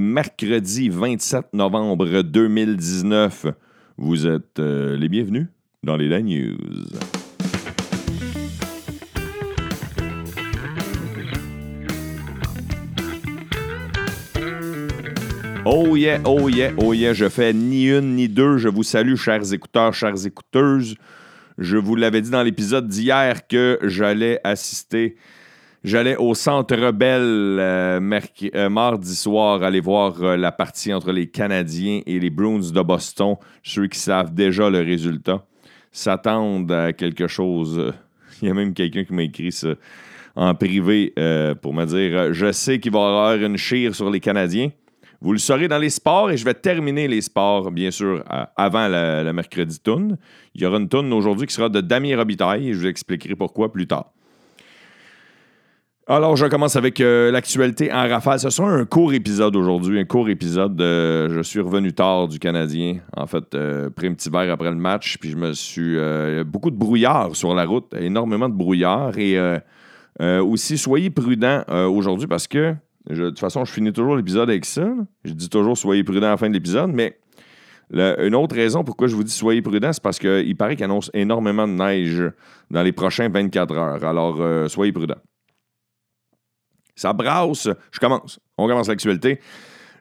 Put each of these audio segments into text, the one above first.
mercredi 27 novembre 2019. Vous êtes euh, les bienvenus dans les La News. Oh yeah, oh yeah, oh yeah, je fais ni une ni deux. Je vous salue, chers écouteurs, chères écouteuses. Je vous l'avais dit dans l'épisode d'hier que j'allais assister, j'allais au Centre Bell euh, euh, mardi soir aller voir euh, la partie entre les Canadiens et les Bruins de Boston. Ceux qui savent déjà le résultat s'attendent à quelque chose. Il y a même quelqu'un qui m'a écrit ça en privé pour me dire Je sais qu'il va y avoir une chire sur les Canadiens. Vous le saurez dans les sports et je vais terminer les sports, bien sûr, avant le, mercredi tourne. Il y aura une tourne aujourd'hui qui sera de Damien Robitaille et je vous expliquerai pourquoi plus tard. Alors, je commence avec euh, l'actualité en rafale. Ce sera un court épisode aujourd'hui, un court épisode. je suis revenu tard du Canadien. En fait, euh, pris un petit verre après le match, puis je me suis. euh, beaucoup de brouillard sur la route, énormément de brouillard. Et euh, aussi, soyez prudents aujourd'hui parce que, de toute façon, je finis toujours l'épisode avec ça. Je dis toujours soyez prudents à la fin de l'épisode, mais une autre raison pourquoi je vous dis soyez prudents, c'est parce qu'il paraît qu'il annonce énormément de neige dans les prochains 24 heures. Alors, soyez prudents. Ça brasse. Je commence. On commence l'actualité.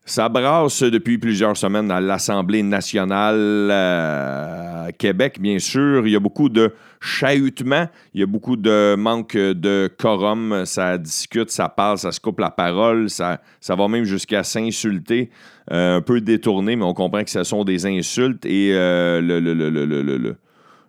Ça brasse depuis plusieurs semaines à l'Assemblée nationale euh, Québec, bien sûr. Il y a beaucoup de chahutements, il y a beaucoup de manque de quorum. Ça discute, ça parle, ça se coupe la parole, ça, ça va même jusqu'à s'insulter, euh, un peu détourné, mais on comprend que ce sont des insultes. Et euh, le, le- le- le-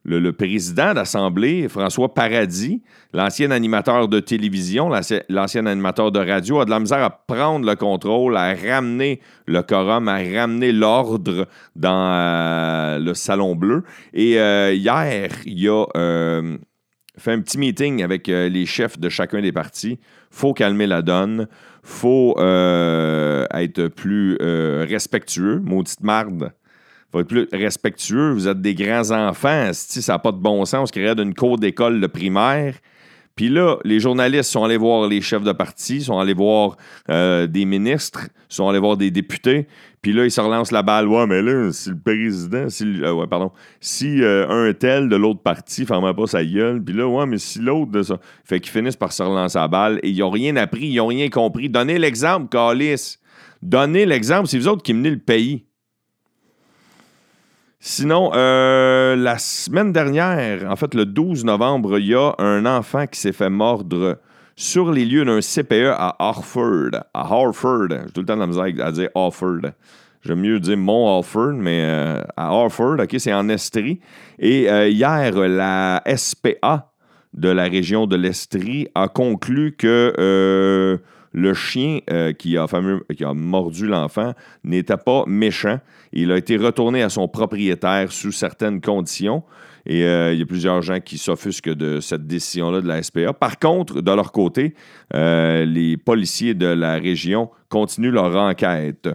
le- président d'Assemblée, François Paradis, l'ancien animateur de télévision, l'ancien animateur de radio, a de la misère à prendre le contrôle, à ramener le quorum, à ramener l'ordre dans euh, le Salon Bleu. Et euh, hier, il a euh, fait un petit meeting avec les chefs de chacun des partis. faut calmer la donne. faut être plus respectueux. Maudite marde faut être plus respectueux. Vous êtes des grands enfants. Si ça n'a pas de bon sens, on se créerait d'une cour d'école de primaire. Puis là, les journalistes sont allés voir les chefs de parti, sont allés voir euh, des ministres, sont allés voir des députés. Puis là, ils se relancent la balle. Ouais, mais là, si le président, si, euh, ouais, pardon, si euh, un tel de l'autre parti ferme pas sa gueule, puis là, ouais, mais si l'autre de ça. Fait qu'ils finissent par se relancer la balle et ils n'ont rien appris, ils n'ont rien compris. Donnez l'exemple, Calis. Donnez l'exemple. C'est vous autres qui menez le pays. Sinon, euh, la semaine dernière, en fait le 12 novembre, il y a un enfant qui s'est fait mordre sur les lieux d'un CPE à Harford. À Harford. J'ai tout le temps la misère à dire Harford. J'aime mieux dire Mont Harford, mais euh, à Harford, OK, c'est en Estrie. Et euh, hier, la SPA de la région de l'Estrie a conclu que le chien euh, qui, a mordu l'enfant n'était pas méchant. Il a été retourné à son propriétaire sous certaines conditions. Et euh, il y a plusieurs gens qui s'offusquent de cette décision-là de la SPA. Par contre, de leur côté, euh, les policiers de la région continuent leur enquête.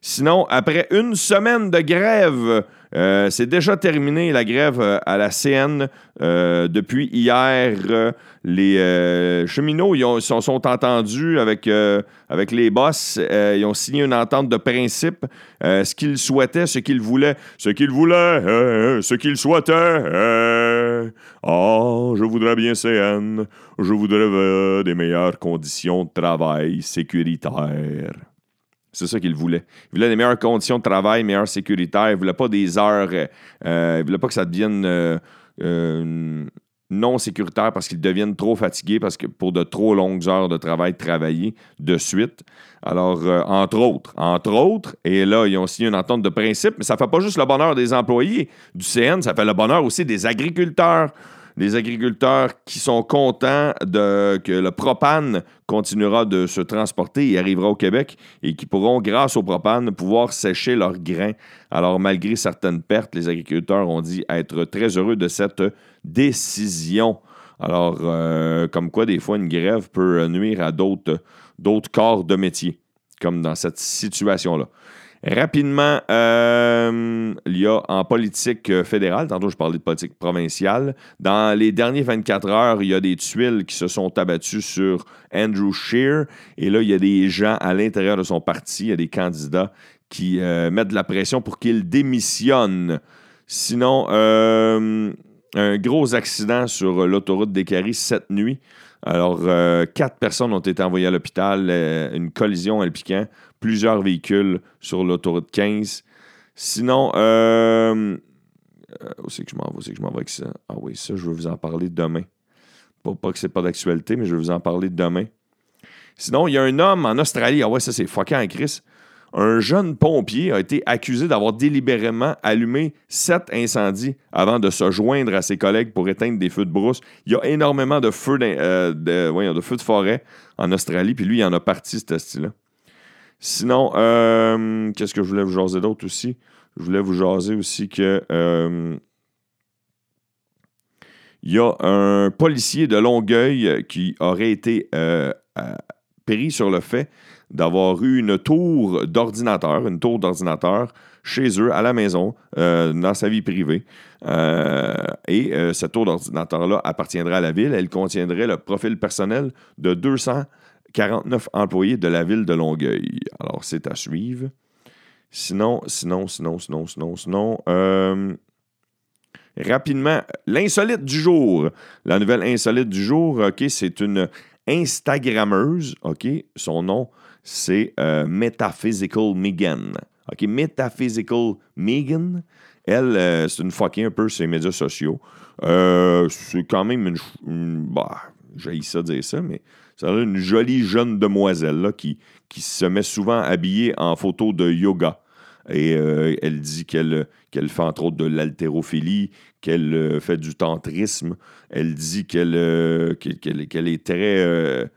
Sinon, après une semaine de grève, euh, c'est déjà terminé la grève euh, à la CN. Euh, depuis hier, les cheminots ils ont- sont, entendus avec, avec les boss. Ils ont signé une entente de principe. Ce qu'ils souhaitaient, ce qu'ils voulaient, ce qu'ils voulaient, ce qu'ils souhaitaient. Ah, je voudrais bien CN. Je voudrais des meilleures conditions de travail sécuritaires. C'est ça qu'ils voulaient. Ils voulaient des meilleures conditions de travail, meilleures sécuritaires. Ils ne voulaient pas des heures. euh, voulaient pas que ça devienne euh, euh, non sécuritaire parce qu'ils deviennent trop fatigués parce que pour de trop longues heures de travail travailler de suite. Alors, entre autres, entre autres, et là, ils ont signé une entente de principe, mais ça ne fait pas juste le bonheur des employés du CN, ça fait le bonheur aussi des agriculteurs. Les agriculteurs qui sont contents de, que le propane continuera de se transporter et arrivera au Québec et qui pourront, grâce au propane, pouvoir sécher leurs grains. Alors, malgré certaines pertes, les agriculteurs ont dit être très heureux de cette décision. Alors, euh, comme quoi, des fois, une grève peut nuire à d'autres d'autres corps de métier, comme dans cette situation-là. Rapidement, euh, il y a en politique euh, fédérale, tantôt je parlais de politique provinciale, dans les derniers 24 heures, il y a des tuiles qui se sont abattues sur Andrew Scheer. Et là, il y a des gens à l'intérieur de son parti, il y a des candidats qui euh, mettent de la pression pour qu'il démissionne. Sinon, un gros accident sur l'autoroute des Caries cette nuit. Alors, quatre personnes ont été envoyées à l'hôpital, une collision impliquant plusieurs véhicules sur l'autoroute 15. Sinon, euh, euh, où c'est que je m'en vais? que je m'en avec ça? Ah oui, ça, je vais vous en parler demain. Pas, pas que c'est pas d'actualité, mais je vais vous en parler demain. Sinon, il y a un homme en Australie. Ah ouais, ça, c'est fucking Chris. Un jeune pompier a été accusé d'avoir délibérément allumé sept incendies avant de se joindre à ses collègues pour éteindre des feux de brousse. Il y a énormément de feux euh, de, de, forêt en Australie, puis lui, il en a parti, ce style-là. Sinon, euh, qu'est-ce que je voulais vous jaser d'autre aussi? Je voulais vous jaser aussi que euh, il y a un policier de Longueuil qui aurait été pris sur le fait d'avoir eu une tour d'ordinateur, une tour d'ordinateur chez eux, à la maison, dans sa vie privée. et cette tour d'ordinateur-là appartiendrait à la ville. Elle contiendrait le profil personnel de 200 49 employés de la ville de Longueuil. Alors, c'est à suivre. Sinon, sinon, sinon, sinon, sinon, sinon. Euh, rapidement, l'insolite du jour. La nouvelle insolite du jour, OK, c'est une Instagrammeuse. OK, son nom, c'est euh, Metaphysical Megan. OK, Metaphysical Megan. Elle, euh, c'est une fucking un peu sur les médias sociaux. c'est quand même une. bah, j'ai ça dire ça, mais c'est une jolie jeune demoiselle là, qui, qui se met souvent habillée en photo de yoga. Et euh, elle dit qu'elle fait entre autres de l'haltérophilie, qu'elle euh, fait du tantrisme. Elle dit euh, qu'elle est très,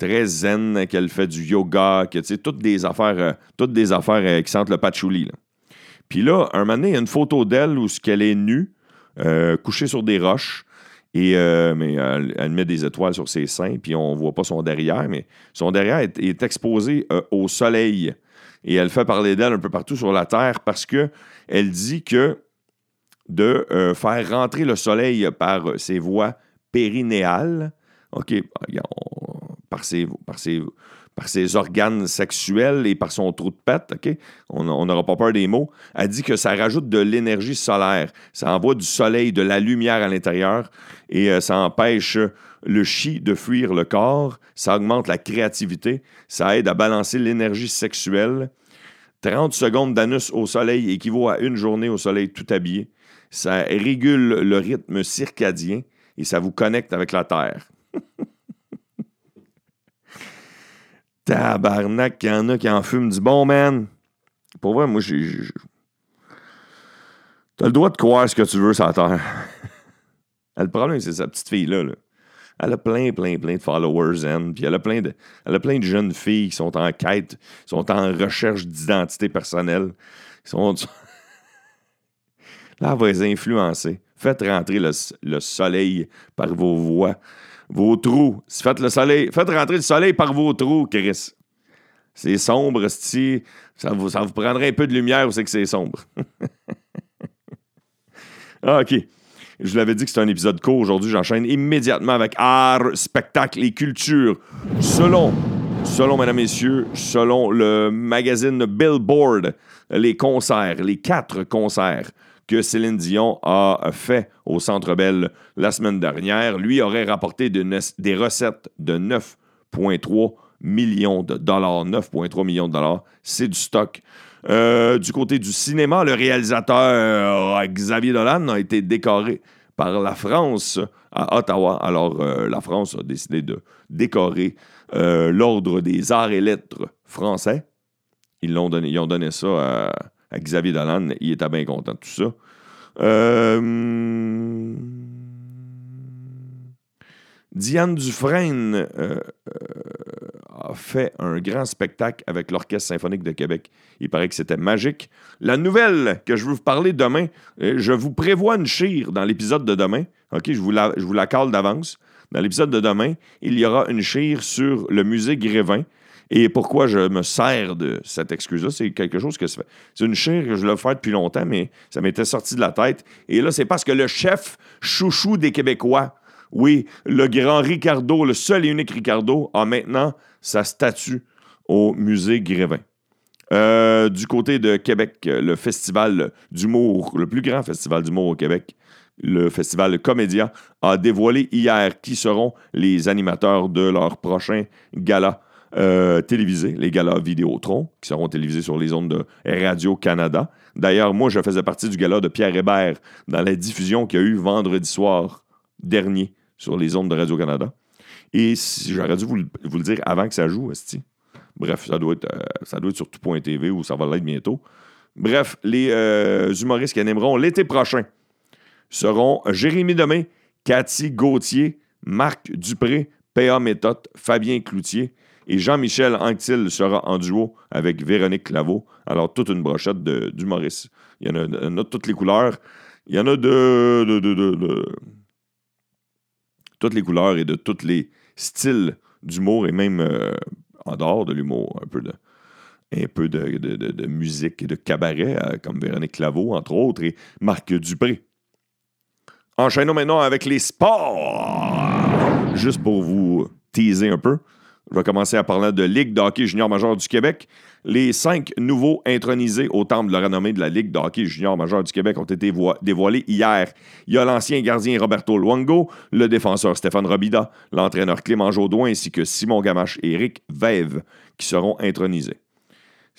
très zen, qu'elle fait du yoga, que toutes des affaires, toutes des affaires qui sentent le patchouli. Puis là, un moment donné, il y a une photo d'elle où elle est nue, couchée sur des roches. Et, euh, mais elle, met des étoiles sur ses seins, puis on ne voit pas son derrière, mais son derrière est, exposé euh, au soleil. Et elle fait parler d'elle un peu partout sur la Terre parce qu'elle dit que de euh, faire rentrer le soleil par ses voies périnéales, OK, par ses, par ses, par ses organes sexuels et par son trou de pète, OK? On n'aura pas peur des mots. Elle dit que ça rajoute de l'énergie solaire. Ça envoie du soleil, de la lumière à l'intérieur et euh, ça empêche le chi de fuir le corps. Ça augmente la créativité. Ça aide à balancer l'énergie sexuelle. 30 secondes d'anus au soleil équivaut à une journée au soleil tout habillé. Ça régule le rythme circadien et ça vous connecte avec la Terre. Tabarnak, il y en a qui en fument du bon, man. Pour vrai, moi, j'ai. T'as le droit de croire ce que tu veux sur terre. le problème, c'est sa petite fille-là. Elle a plein, plein, plein de followers, and, puis elle a, plein de, elle a plein de jeunes filles qui sont en quête, sont en recherche d'identité personnelle. sont... Là, elle va les influencer. Faites rentrer le, le soleil par vos voix vos trous. Faites, le soleil, faites rentrer le soleil par vos trous, Chris. C'est sombre, ça vous, ça vous prendrait un peu de lumière où c'est que c'est sombre. ah, OK. Je vous l'avais dit que c'était un épisode court. Aujourd'hui, j'enchaîne immédiatement avec art, spectacle et culture. Selon, selon, mesdames, messieurs, selon le magazine Billboard, les concerts, les quatre concerts que Céline Dion a fait au Centre Bell la semaine dernière. Lui aurait rapporté des recettes de 9,3 millions de dollars. 9,3 millions de dollars, c'est du stock. Euh, du côté du cinéma, le réalisateur euh, Xavier Dolan a été décoré par la France à Ottawa. Alors, euh, la France a décidé de décorer l'Ordre des arts et lettres français. Ils, l'ont donné, ils ont donné ça à Xavier Dolan. Il était bien content de tout ça. Euh, Diane Dufresne euh, euh, a fait un grand spectacle avec l'Orchestre symphonique de Québec. Il paraît que c'était magique. La nouvelle que je veux vous parler demain, je vous prévois une chire dans l'épisode de demain. Je vous la, je vous la cale d'avance. Dans l'épisode de demain, il y aura une chire sur le musée Grévin Et pourquoi je me sers de cette excuse-là, c'est quelque chose que c'est une chire que je l'ai fait depuis longtemps, mais ça m'était sorti de la tête. Et là, c'est parce que le chef chouchou des Québécois, oui, le grand Ricardo, le seul et unique Ricardo, a maintenant sa statue au musée Grévin. Euh, du côté de Québec, le festival d'humour, le plus grand festival d'humour au Québec, le festival Comédia, a dévoilé hier qui seront les animateurs de leur prochain gala euh, télévisés, les galas Vidéotron, qui seront télévisés sur les ondes de Radio-Canada. D'ailleurs, moi, je faisais partie du gala de Pierre Hébert dans la diffusion qu'il y a eu vendredi soir dernier sur les ondes de Radio-Canada. Et j'aurais dû vous, le dire avant que ça joue, Esti. Bref, ça doit, être, euh, ça doit être sur tout.tv ou ça va l'être bientôt. Bref, les euh, humoristes qui animeront l'été prochain seront Jérémy Demé, Cathy Gauthier, Marc Dupré, P.A. Méthode, Fabien Cloutier et Jean-Michel Anctil sera en duo avec Véronique Claveau. Alors, toute une brochette d'humoristes. Il y en a, de toutes les couleurs. Il y en a de, de, toutes les couleurs et de tous les styles d'humour et même euh, en dehors de l'humour, un peu de un peu de, musique et de cabaret, euh, comme Véronique Claveau, entre autres, et Marc Dupré. Enchaînons maintenant avec les sports. Juste pour vous teaser un peu. Je vais commencer à parler de Ligue de hockey junior major du Québec. Les cinq nouveaux intronisés au temple de la renommée de la Ligue de hockey junior major du Québec ont été dévoilés hier. Il y a l'ancien gardien Roberto Luongo, le défenseur Stéphane Robida, l'entraîneur Clément Jaudoin ainsi que Simon Gamache et Eric Vève qui seront intronisés.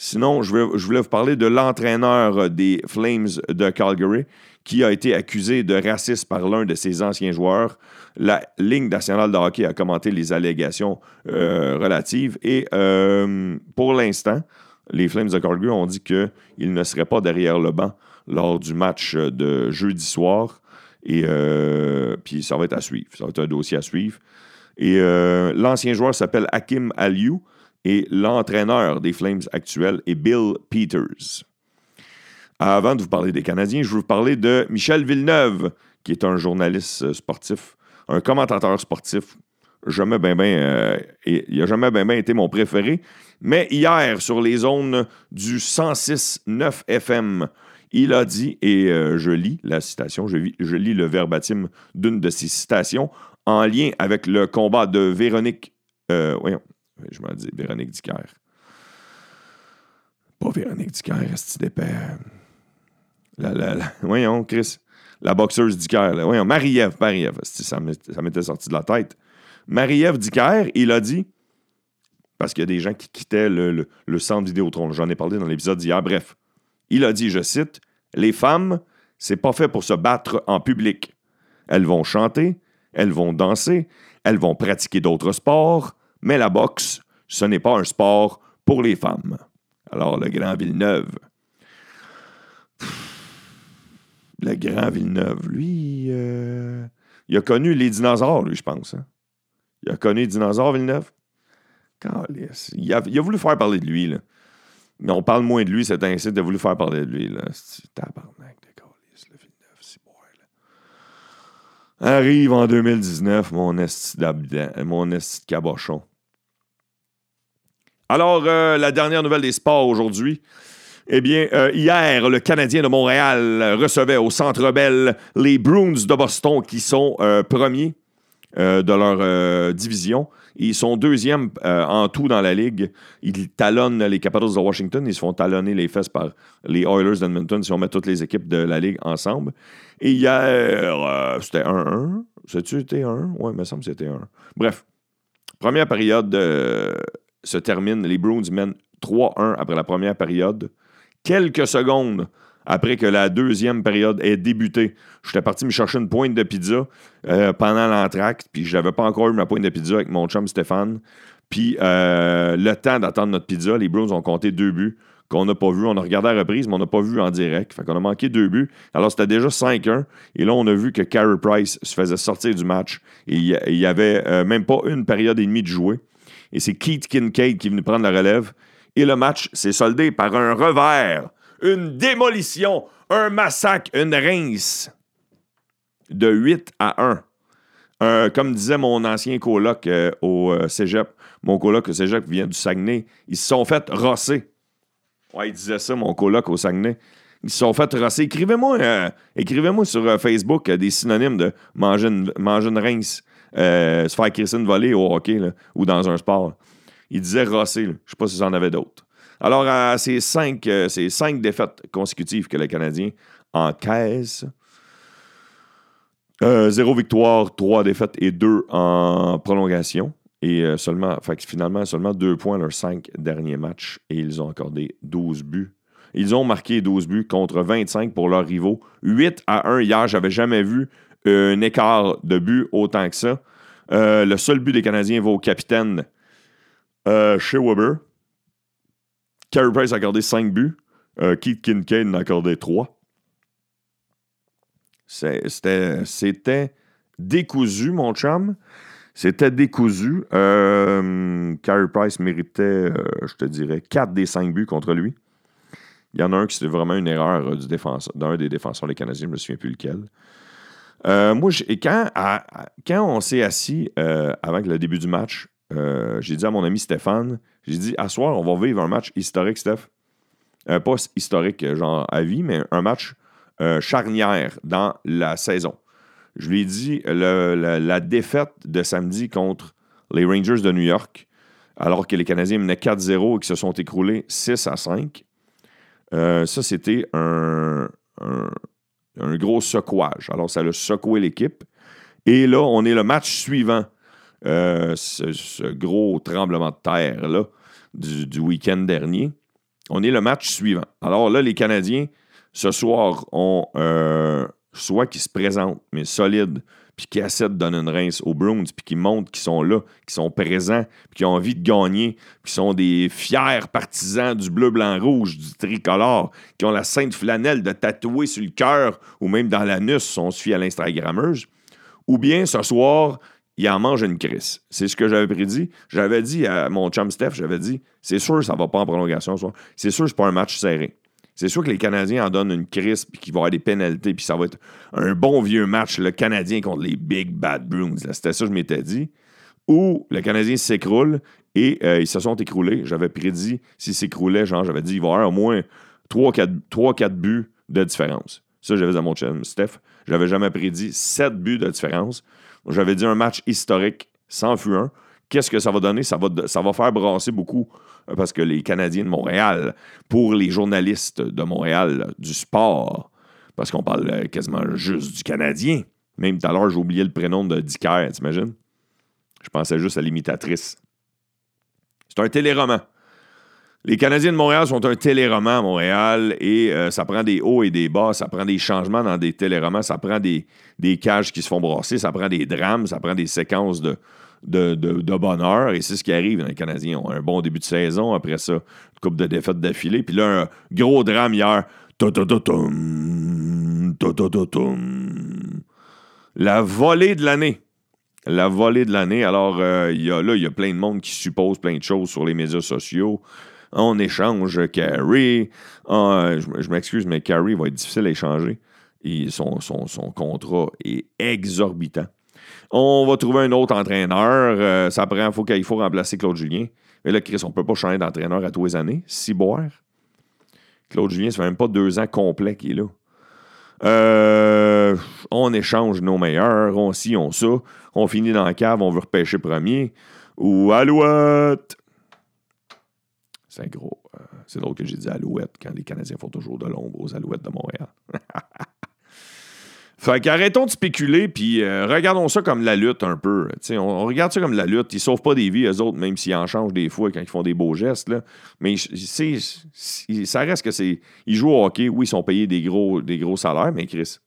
Sinon, je, voulais vous parler de l'entraîneur des Flames de Calgary qui a été accusé de racisme par l'un de ses anciens joueurs. La Ligue nationale de hockey a commenté les allégations euh, relatives et euh, pour l'instant, les Flames de Calgary ont dit qu'ils ne seraient pas derrière le banc lors du match de jeudi soir. Et euh, puis ça va être à suivre. Ça va être un dossier à suivre. Et l'ancien joueur s'appelle Hakim Aliou et l'entraîneur des Flames actuels est Bill Peters. Avant de vous parler des Canadiens, je vais vous parler de Michel Villeneuve, qui est un journaliste euh, sportif, un commentateur sportif. Jamais ben ben, euh, il n'a jamais bien ben été mon préféré. Mais hier, sur les zones du 106.9 FM, il a dit, et euh, je lis la citation, je, lis le verbatim d'une de ses citations, en lien avec le combat de Véronique. voyons, je m'en dis Véronique Dicker. Pas Véronique Dicker, est-ce la, la, voyons, Chris. La boxeuse d'Iker. Voyons, Marie-Ève. Marie-Ève. Ça m'était sorti de la tête? Marie-Ève d'Iker, il a dit, parce qu'il y a des gens qui quittaient le, le, centre Vidéotron. J'en ai parlé dans l'épisode d'hier. Bref. Il a dit, je cite, Les femmes, c'est pas fait pour se battre en public. Elles vont chanter, elles vont danser, elles vont pratiquer d'autres sports, mais la boxe, ce n'est pas un sport pour les femmes. Alors, le grand Villeneuve, le grand Villeneuve, lui, euh, il a connu les dinosaures, lui, je pense. Hein. Il a connu les dinosaures, Villeneuve? Il a, il a voulu faire parler de lui, là. Mais on parle moins de lui, c'est ainsi de voulu faire parler de lui, là. Tabarnak de calice, le Villeneuve, c'est bon, là. Arrive en 2019, mon esti mon esti cabochon. Alors, euh, la dernière nouvelle des sports aujourd'hui. Eh bien, euh, hier, le Canadien de Montréal recevait au Centre Bell les Bruins de Boston qui sont euh, premiers de leur division. Ils sont deuxièmes en tout dans la ligue. Ils talonnent les Capitals de Washington. Ils se font talonner les fesses par les Oilers d'Edmonton si on met toutes les équipes de la ligue ensemble. Et hier, c'était 1-1. C'est-tu c'était 1? Oui, il me semble que c'était 1. Bref, première période se termine. Les Bruins mènent 3-1 après la première période quelques secondes après que la deuxième période ait débuté. J'étais parti me chercher une pointe de pizza euh, pendant l'entracte, puis je n'avais pas encore eu ma pointe de pizza avec mon chum Stéphane. Puis euh, le temps d'attendre notre pizza, les Bruins ont compté deux buts qu'on n'a pas vu. On a regardé à reprise, mais on n'a pas vu en direct. Fait qu'on a manqué deux buts. Alors, c'était déjà 5-1. Et là, on a vu que Carey Price se faisait sortir du match. Il n'y avait euh, même pas une période et demie de jouer. Et c'est Keith Kincaid qui est venu prendre la relève. Et le match s'est soldé par un revers, une démolition, un massacre, une rince de 8 à 1. comme disait mon ancien coloc euh, au euh, cégep, mon coloc au cégep vient du Saguenay, ils se sont fait rosser. Ouais, il disait ça, mon coloc au Saguenay. Ils se sont fait rosser. Écrivez-moi euh, écrivez sur euh, Facebook euh, des synonymes de manger une, manger une rince, se faire crisser une volée au hockey ou dans un sport. Il disait rosser. Je ne sais pas si vous en avez d'autres. Alors, à ces cinq, ces cinq défaites consécutives que le Canadien encaisse, zéro victoire, trois défaites et deux en prolongation. Et seulement, fait finalement, seulement deux points leurs cinq derniers matchs et ils ont accordé 12 buts ils ont marqué 12 buts contre 25 pour leurs rivaux. 8 à 1 hier. J'avais jamais vu un écart de buts autant que ça. Euh, le seul but des Canadiens va au capitaine euh, chez Price a accordé 5 buts. Euh, Keith Kincaid en a accordé 3. C'était décousu, mon chum. C'était décousu. Carey Price méritait, je te dirais, 4 des 5 buts contre lui. Il y en a un qui c'était vraiment une erreur euh, d'un des défenseurs des Canadiens, je ne me souviens plus lequel. Euh, moi, quand, quand on s'est assis euh, avant le début du match, j'ai dit à mon ami Stéphane, j'ai dit, à soir, on va vivre un match historique, Steph. pas historique, genre à vie, mais un match charnière dans la saison. Je lui ai dit, la, défaite de samedi contre les Rangers de New York, alors que les Canadiens menaient 4-0 et qu'ils se sont écroulés 6 à 5, euh, ça, c'était un, gros secouage. Alors, ça a secoué l'équipe. Et là, on est le match suivant, euh, ce, gros tremblement de terre-là du, week-end dernier. On est le match suivant. Alors là, les Canadiens, ce soir, ont euh, soit qui se présentent, mais solides, puis qui essaient de donner une rince aux Bruins, puis qui montrent qu'ils sont là, qui sont présents, puis qui ont envie de gagner, qui sont des fiers partisans du bleu, blanc, rouge, du tricolore, qui ont la sainte flanelle de tatouer sur le cœur ou même dans l'anus, si on fie à l'Instagrammeuse. Ou bien ce soir, il en mange une crise. C'est ce que j'avais prédit. J'avais dit à mon chum Steph, j'avais dit, c'est sûr ça va pas en prolongation ce soir. C'est sûr c'est pas un match serré. C'est sûr que les Canadiens en donnent une crise puis qu'il va y avoir des pénalités puis ça va être un bon vieux match, le Canadien contre les Big Bad Bruins. C'était ça que je m'étais dit. Ou le Canadien s'écroule et euh, ils se sont écroulés. J'avais prédit, s'ils s'écroulaient, genre, j'avais dit, il va y avoir au moins 3-4 buts de différence. Ça, j'avais dit à mon chum Steph. J'avais jamais prédit 7 buts de différence. J'avais dit un match historique sans fuir. Qu'est-ce que ça va donner? Ça va, faire brasser beaucoup euh, parce que les Canadiens de Montréal, pour les journalistes de Montréal du sport, parce qu'on parle euh, quasiment juste du Canadien. Même tout à l'heure, j'ai oublié le prénom de Dicker, t'imagines? Je pensais juste à l'imitatrice. C'est un téléroman. Les Canadiens de Montréal sont un téléroman à Montréal et euh, ça prend des hauts et des bas, ça prend des changements dans des téléromans, ça prend des, des cages qui se font brasser, ça prend des drames, ça prend des séquences de, de, bonheur. Et c'est ce qui arrive. Les Canadiens ont un bon début de saison. Après ça, une coupe de défaites d'affilée. Puis là, un gros drame hier. La volée de l'année. La volée de l'année. Alors, euh, là, il y a plein de monde qui suppose plein de choses sur les médias sociaux. On échange Carrie. Ah, je, m'excuse, mais Carrie va être difficile à échanger. Son contrat est exorbitant. On va trouver un autre entraîneur. Euh, ça prend, faut qu'il faut remplacer Claude Julien. Mais là, Chris, on ne peut pas changer d'entraîneur à tous les années. Si boire. Claude Julien, ça fait même pas deux ans complets qu'il est là. Euh, on échange nos meilleurs, on ci, on ça. On finit dans la cave, on veut repêcher premier. Ou Alouette! C'est gros. Euh, c'est drôle que j'ai dit Alouette quand les Canadiens font toujours de l'ombre aux Alouettes de Montréal. Fait qu'arrêtons de spéculer, puis euh, regardons ça comme la lutte un peu. On, on, regarde ça comme la lutte. Ils sauvent pas des vies, eux autres, même s'ils en changent des fois quand ils font des beaux gestes. Là. Mais ça reste que c'est. Ils jouent au hockey, oui, ils sont payés des gros, des gros salaires, mais Chris.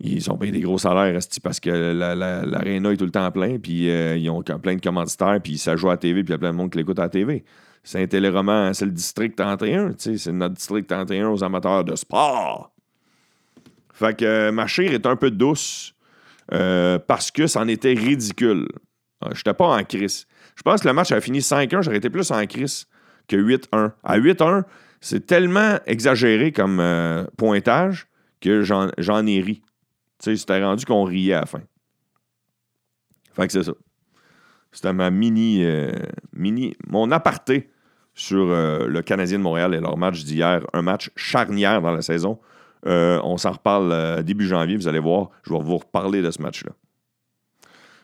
Ils sont payés des gros salaires parce que l'aréna la, est tout le temps plein, puis euh, ils ont plein de commanditaires, puis ça joue à la TV, puis il y a plein de monde qui l'écoute à la TV. C'est un téléroman, c'est le district 31, c'est notre district 31 aux amateurs de sport. Fait que euh, ma chire est un peu douce euh, parce que c'en était ridicule. Euh, Je n'étais pas en crise. Je pense que le match a fini 5-1, j'aurais été plus en crise que 8-1. À 8-1, c'est tellement exagéré comme pointage que j'en ai ri. Tu sais, c'était rendu qu'on riait à la fin. Fait que c'est ça. C'était ma mini, mini. Mon aparté sur le Canadien de Montréal et leur match d'hier. Un match charnière dans la saison. Euh, on s'en reparle début janvier, vous allez voir. Je vais vous reparler de ce match-là.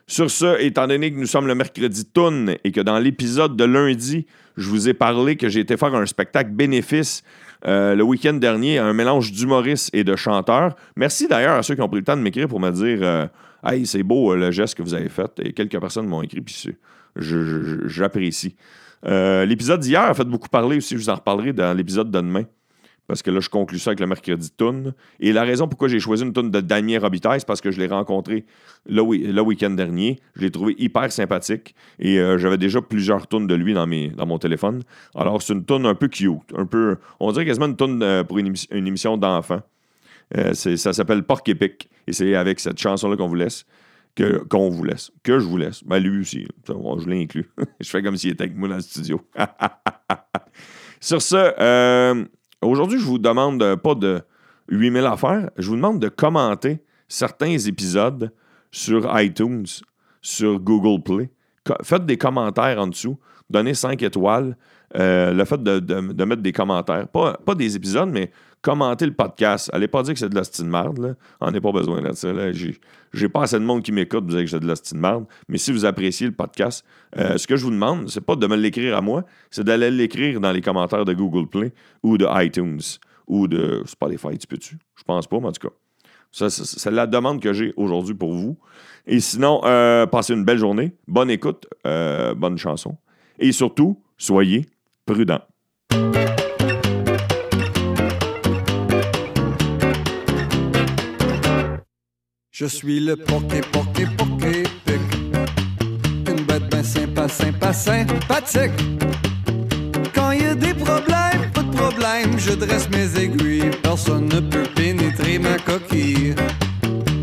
Sur ce, étant donné que nous sommes le mercredi tourne et que dans l'épisode de lundi, je vous ai parlé que j'ai été faire un spectacle bénéfice le week-end dernier, un mélange d'humoristes et de chanteurs. Merci d'ailleurs à ceux qui ont pris le temps de m'écrire pour me dire Hey, c'est beau le geste que vous avez fait. Et quelques personnes m'ont écrit, puis j'apprécie. Euh, l'épisode d'hier a fait beaucoup parler aussi, je vous en reparlerai dans l'épisode de demain. Parce que là, je conclue ça avec le mercredi tune. Et la raison pourquoi j'ai choisi une tune de Damien Robitaille, c'est parce que je l'ai rencontré le, week-end dernier. Je l'ai trouvé hyper sympathique. Et euh, j'avais déjà plusieurs tunes de lui dans, mes, dans mon téléphone. Alors, c'est une tune un peu cute. Un peu, on dirait quasiment une tune euh, pour une, émission d'enfants. ça s'appelle Porc Épic. Et c'est avec cette chanson-là qu'on vous laisse que, qu'on vous laisse, que je vous laisse. Ben, lui aussi, je l'ai inclus. je fais comme s'il était avec moi dans le studio. Sur ce, euh, aujourd'hui, je vous demande pas de 8000 affaires, je vous demande de commenter certains épisodes sur iTunes, sur Google Play. Faites des commentaires en dessous, donnez 5 étoiles. Euh, le fait de, mettre des commentaires, pas, pas des épisodes, mais commentez le podcast. Allez pas dire que c'est de la de merde. On n'a pas besoin de ça. J'ai pas assez de monde qui m'écoute pour dire que c'est de la de merde. Mais si vous appréciez le podcast, euh, ce que je vous demande, c'est pas de me l'écrire à moi, c'est d'aller l'écrire dans les commentaires de Google Play ou de iTunes ou de Spotify. Tu peux-tu? Je pense pas, mais en tout cas. c'est la demande que j'ai aujourd'hui pour vous. Et sinon, euh, passez une belle journée, bonne écoute, euh, bonne chanson. Et surtout, soyez prudents. Je suis le poké, poké, poké, pic. Une bête ben sympa, sympa, sympathique. Quand y a des problèmes, pas de problème, je dresse mes aiguilles. Personne ne peut pénétrer ma coquille.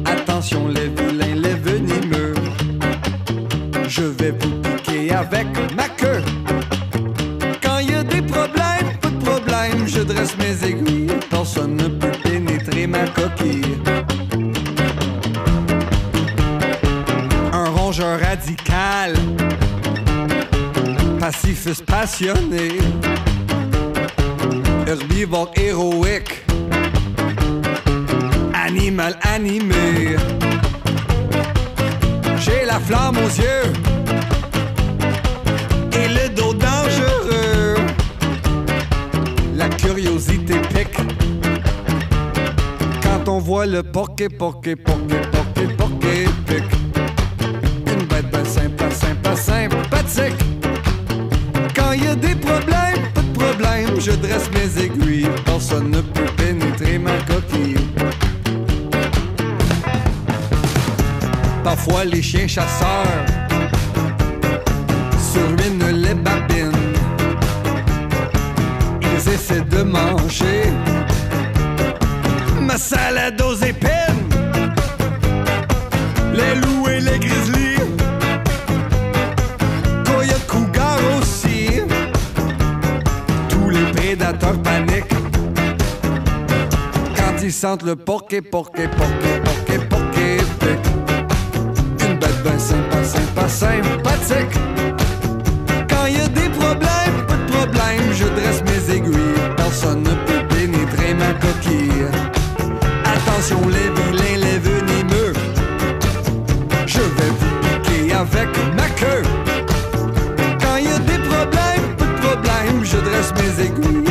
Attention les vilains, les venimeux. Je vais vous piquer avec ma queue. Quand y a des problèmes, pas de problème, je dresse mes aiguilles. Personne ne peut pénétrer ma coquille. Radical, pacifiste passionné, herbivore héroïque, animal animé. J'ai la flamme aux yeux. Et le dos dangereux. La curiosité pique. Quand on voit le porquet, porquet, porquet, porquet, Quand il y a des problèmes, pas de problème, je dresse mes aiguilles. Personne ne peut pénétrer ma coquille. Parfois les chiens chasseurs surminent les babines. Ils essaient de manger ma salade aux épines. Sentent le porquet, porquet, porquet, porquet, porquet, Une bête ben sympa, sympa, sympathique. Quand y a des problèmes, pas de problème, je dresse mes aiguilles. Personne ne peut pénétrer ma coquille. Attention les vilains, les venimeux. Je vais vous piquer avec ma queue. Quand y a des problèmes, pas de problème, je dresse mes aiguilles.